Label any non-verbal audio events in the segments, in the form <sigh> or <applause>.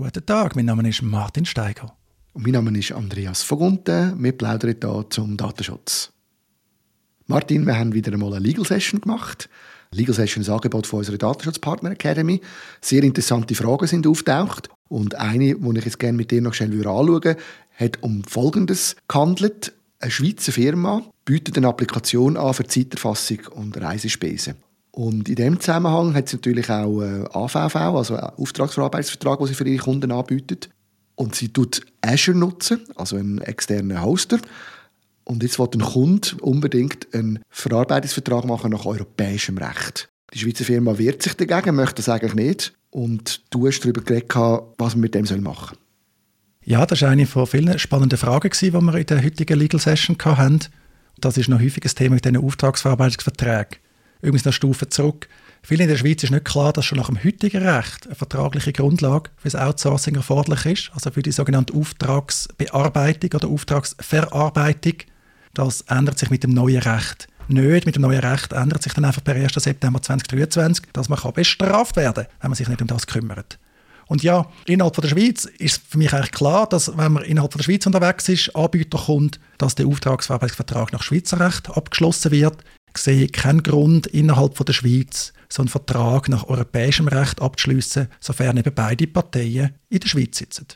Guten Tag, mein Name ist Martin Steiger. Und mein Name ist Andreas Vogunten. Wir plaudern hier zum Datenschutz. Martin, wir haben wieder einmal eine Legal Session gemacht. Legal Session ist ein Angebot von unserer Datenschutzpartner Academy. Sehr interessante Fragen sind auftaucht. Und eine, die ich jetzt gerne mit dir noch schnell anschauen würde, hat um Folgendes gehandelt. Eine Schweizer Firma bietet eine Applikation an für Zeiterfassung und Reisespesen. Und in dem Zusammenhang hat sie natürlich auch AVV, also Auftragsverarbeitungsvertrag, den sie für ihre Kunden anbietet. Und sie tut Azure nutzen, also einen externen Hoster. Und jetzt will ein Kunde unbedingt einen Verarbeitungsvertrag machen nach europäischem Recht. Die Schweizer Firma wehrt sich dagegen, möchte das eigentlich nicht. Und du hast darüber geredet, was man mit dem machen soll. Ja, das war eine von vielen spannenden Fragen, die wir in der heutigen Legal Session hatten. Das ist noch häufig ein Thema mit diesen Auftragsverarbeitungsverträgen. Übrigens noch Stufe zurück. Vielen in der Schweiz ist nicht klar, dass schon nach dem heutigen Recht eine vertragliche Grundlage für das Outsourcing erforderlich ist, also für die sogenannte Auftragsbearbeitung oder Auftragsverarbeitung. Das ändert sich mit dem neuen Recht nicht. Mit dem neuen Recht ändert sich dann einfach per 1. September 2023, dass man bestraft werden kann, wenn man sich nicht um das kümmert. Und ja, innerhalb von der Schweiz ist für mich eigentlich klar, dass wenn man innerhalb von der Schweiz unterwegs ist, Anbieter kommt, dass der Auftragsverarbeitungsvertrag nach Schweizer Recht abgeschlossen wird. Ich sehe keinen Grund, innerhalb von der Schweiz so einen Vertrag nach europäischem Recht abzuschließen, sofern eben beide Parteien in der Schweiz sitzen.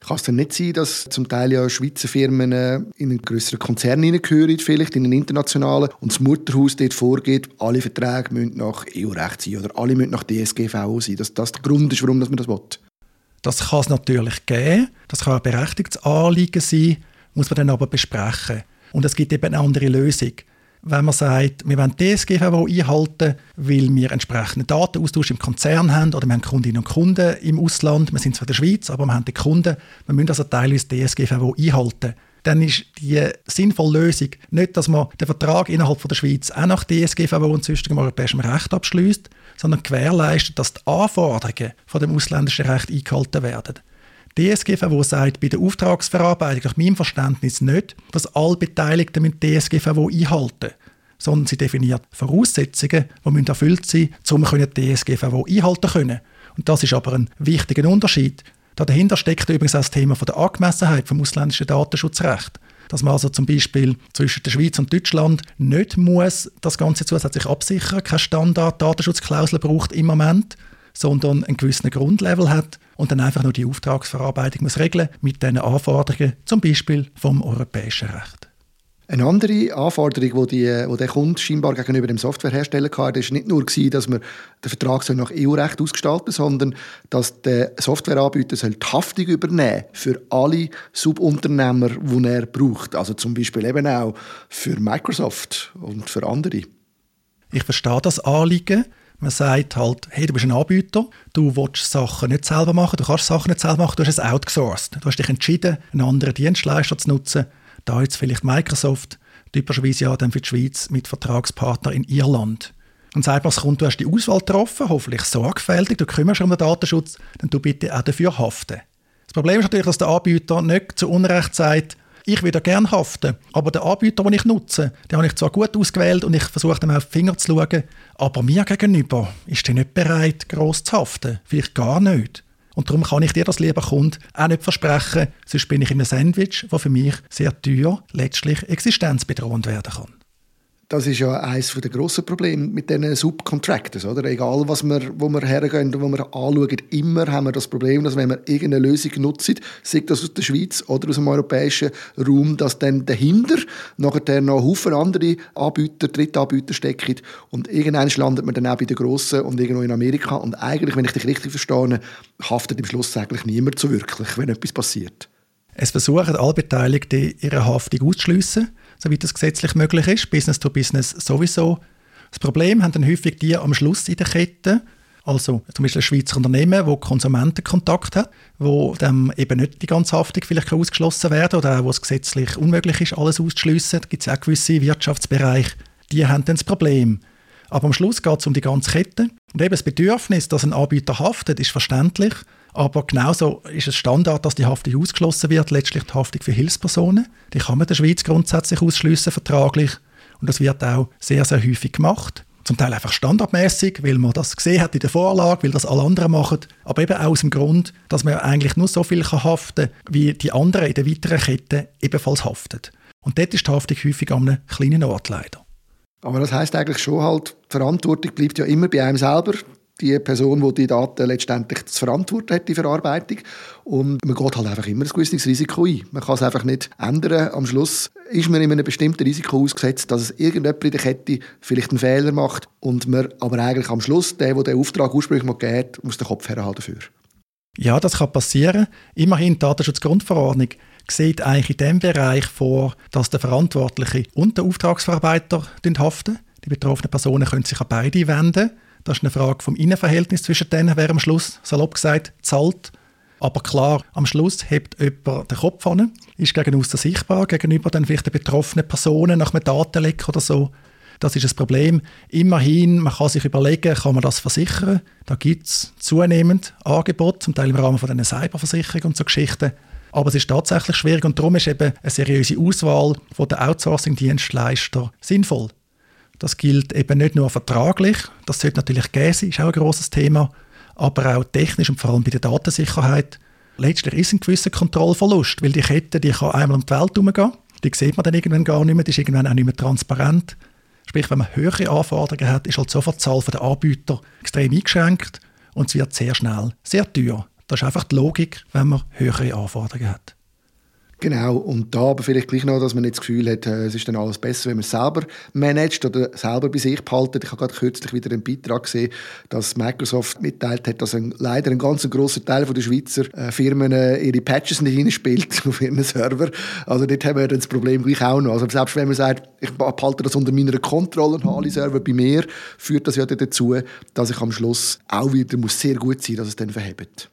Kann es denn nicht sein, dass zum Teil ja Schweizer Firmen äh, in einen größeren Konzern hineingehören, vielleicht in einen internationalen, und das Mutterhaus dort vorgeht, alle Verträge müssen nach EU-Recht sein oder alle müssen nach DSGVO sein, dass das der Grund ist, warum man das will? Das kann es natürlich geben, das kann ein berechtigtes Anliegen sein, muss man dann aber besprechen. Und es gibt eben eine andere Lösung wenn man sagt, wir wollen DSGVO einhalten, weil wir entsprechenden Datenaustausch im Konzern haben oder wir haben Kundinnen und Kunden im Ausland, wir sind zwar in der Schweiz, aber wir haben die Kunden, wir müssen also teilweise DSGVO einhalten. Dann ist die sinnvolle Lösung nicht, dass man den Vertrag innerhalb von der Schweiz auch nach DSGVO und sonstigem europäischem Recht abschließt, sondern gewährleistet, dass die Anforderungen von dem ausländischen Recht eingehalten werden. DSGVO sagt bei der Auftragsverarbeitung nach meinem Verständnis nicht, dass alle Beteiligten mit DSGVO einhalten sondern sie definiert Voraussetzungen, die erfüllt sein müssen, um DSGVO einhalten zu können. Und das ist aber ein wichtiger Unterschied. Dahinter steckt übrigens auch das Thema der Angemessenheit vom ausländischen Datenschutzrecht. Dass man also zum Beispiel zwischen der Schweiz und Deutschland nicht muss das Ganze zusätzlich absichern, keine Standard-Datenschutzklausel braucht im Moment, sondern einen gewissen Grundlevel hat und dann einfach nur die Auftragsverarbeitung muss regeln mit diesen Anforderungen, zum Beispiel vom europäischen Recht. Eine andere Anforderung, die, die, die der Kunde scheinbar gegenüber dem Softwarehersteller hatte, war nicht nur, dass man den Vertrag nach EU-Recht ausgestalten soll, sondern dass der Softwareanbieter die Haftung übernehmen für alle Subunternehmer, die er braucht. Also zum Beispiel eben auch für Microsoft und für andere. Ich verstehe das Anliegen. Man sagt halt, hey, du bist ein Anbieter, du willst Sachen nicht selber machen, du kannst Sachen nicht selber machen, du hast es outgesourced. Du hast dich entschieden, einen anderen Dienstleister zu nutzen. Da jetzt vielleicht Microsoft, typischerweise ja dann für die Schweiz mit Vertragspartner in Irland. Und sagt man, kommt, du hast die Auswahl getroffen, hoffentlich sorgfältig, du kümmerst dich um den Datenschutz, dann du bitte auch dafür haften. Das Problem ist natürlich, dass der Anbieter nicht zu Unrecht sagt, ich würde gerne haften, aber der Anbieter, den ich nutze, den habe ich zwar gut ausgewählt und ich versuche dem auf die Finger zu schauen, aber mir gegenüber ist der nicht bereit, gross zu haften. Vielleicht gar nicht. Und darum kann ich dir das, lieber Kunde, auch nicht versprechen, sonst bin ich in einem Sandwich, das für mich sehr teuer letztlich existenzbedrohend werden kann das ist ja eines der grossen Probleme mit diesen Subcontractors. Oder? Egal, was wir, wo wir hergehen, wo wir anschauen, immer haben wir das Problem, dass wenn wir irgendeine Lösung nutzen, sei das aus der Schweiz oder aus dem europäischen Raum, dass dann dahinter nachher noch Haufen andere Anbieter, Drittanbieter stecken und irgendwann landet man dann auch bei den Grossen und irgendwo in Amerika und eigentlich, wenn ich dich richtig verstehe, haftet im Schluss eigentlich niemand so wirklich, wenn etwas passiert. Es versuchen alle Beteiligten, ihre Haftung auszuschliessen soweit das gesetzlich möglich ist. Business to Business sowieso. Das Problem haben dann häufig die am Schluss in der Kette, also zum Beispiel ein Schweizer Unternehmen, wo Konsumentenkontakt hat, wo dann eben nicht die ganze Haftung vielleicht ausgeschlossen werden oder auch wo es gesetzlich unmöglich ist, alles auszuschliessen. Da gibt es auch gewisse Wirtschaftsbereiche, die haben dann das Problem. Aber am Schluss geht es um die ganze Kette. Und eben das Bedürfnis, dass ein Anbieter haftet, ist verständlich. Aber genauso ist es Standard, dass die Haftung ausgeschlossen wird, letztlich die Haftung für Hilfspersonen. Die kann man der Schweiz grundsätzlich ausschliessen, vertraglich. Und das wird auch sehr, sehr häufig gemacht. Zum Teil einfach standardmäßig, weil man das gesehen hat in der Vorlage, weil das alle anderen machen. Aber eben auch aus dem Grund, dass man eigentlich nur so viel haften kann, wie die anderen in der weiteren Kette ebenfalls haften. Und dort ist die Haftung häufig an einem kleinen Ort leider. Aber das heißt eigentlich schon halt, die Verantwortung bleibt ja immer bei einem selber die Person, die die Daten letztendlich zu verantworten hat, die Verarbeitung. Und man geht halt einfach immer ein gewisses Risiko ein. Man kann es einfach nicht ändern. Am Schluss ist man in einem bestimmten Risiko ausgesetzt, dass es irgendjemand in der Kette vielleicht einen Fehler macht und man aber eigentlich am Schluss, der, der den Auftrag ursprünglich gegeben muss den Kopf herhalten dafür. Ja, das kann passieren. Immerhin, die Datenschutzgrundverordnung sieht eigentlich in dem Bereich vor, dass der Verantwortliche und der Auftragsverarbeiter haften. Die betroffenen Personen können sich an beide wenden. Das ist eine Frage vom Innenverhältnis zwischen denen, wer am Schluss, salopp gesagt, zahlt. Aber klar, am Schluss hebt jemand den Kopf an, ist gegen außen sichtbar, gegenüber dann vielleicht den betroffenen Personen nach einem Datenleck oder so. Das ist das Problem. Immerhin, man kann sich überlegen, kann man das versichern? Da gibt es zunehmend Angebote, zum Teil im Rahmen von einer Cyberversicherung und so Geschichten. Aber es ist tatsächlich schwierig und darum ist eben eine seriöse Auswahl den Outsourcing-Dienstleister sinnvoll. Das gilt eben nicht nur vertraglich, das sollte natürlich sein, ist auch ein grosses Thema, aber auch technisch und vor allem bei der Datensicherheit. Letztlich ist ein gewisser Kontrollverlust, weil die Kette die kann einmal um die Welt herumgehen, die sieht man dann irgendwann gar nicht mehr, die ist irgendwann auch nicht mehr transparent. Sprich, wenn man höhere Anforderungen hat, ist halt sofort die Zahl der Anbieter extrem eingeschränkt und es wird sehr schnell sehr teuer. Das ist einfach die Logik, wenn man höhere Anforderungen hat. Genau, und da aber vielleicht gleich noch, dass man nicht das Gefühl hat, äh, es ist dann alles besser, wenn man es selber managt oder selber bei sich behaltet. Ich habe gerade kürzlich wieder einen Beitrag gesehen, dass Microsoft mitteilt hat, dass ein, leider ein ganz grosser Teil der Schweizer äh, Firmen äh, ihre Patches nicht hineinspielt <laughs> auf ihren Server. Also dort haben wir dann das Problem gleich auch noch. Also selbst wenn man sagt, ich behalte das unter meiner Kontrolle und habe alle Server bei mir, führt das ja dazu, dass ich am Schluss auch wieder muss sehr gut sein muss, dass es dann verhebt.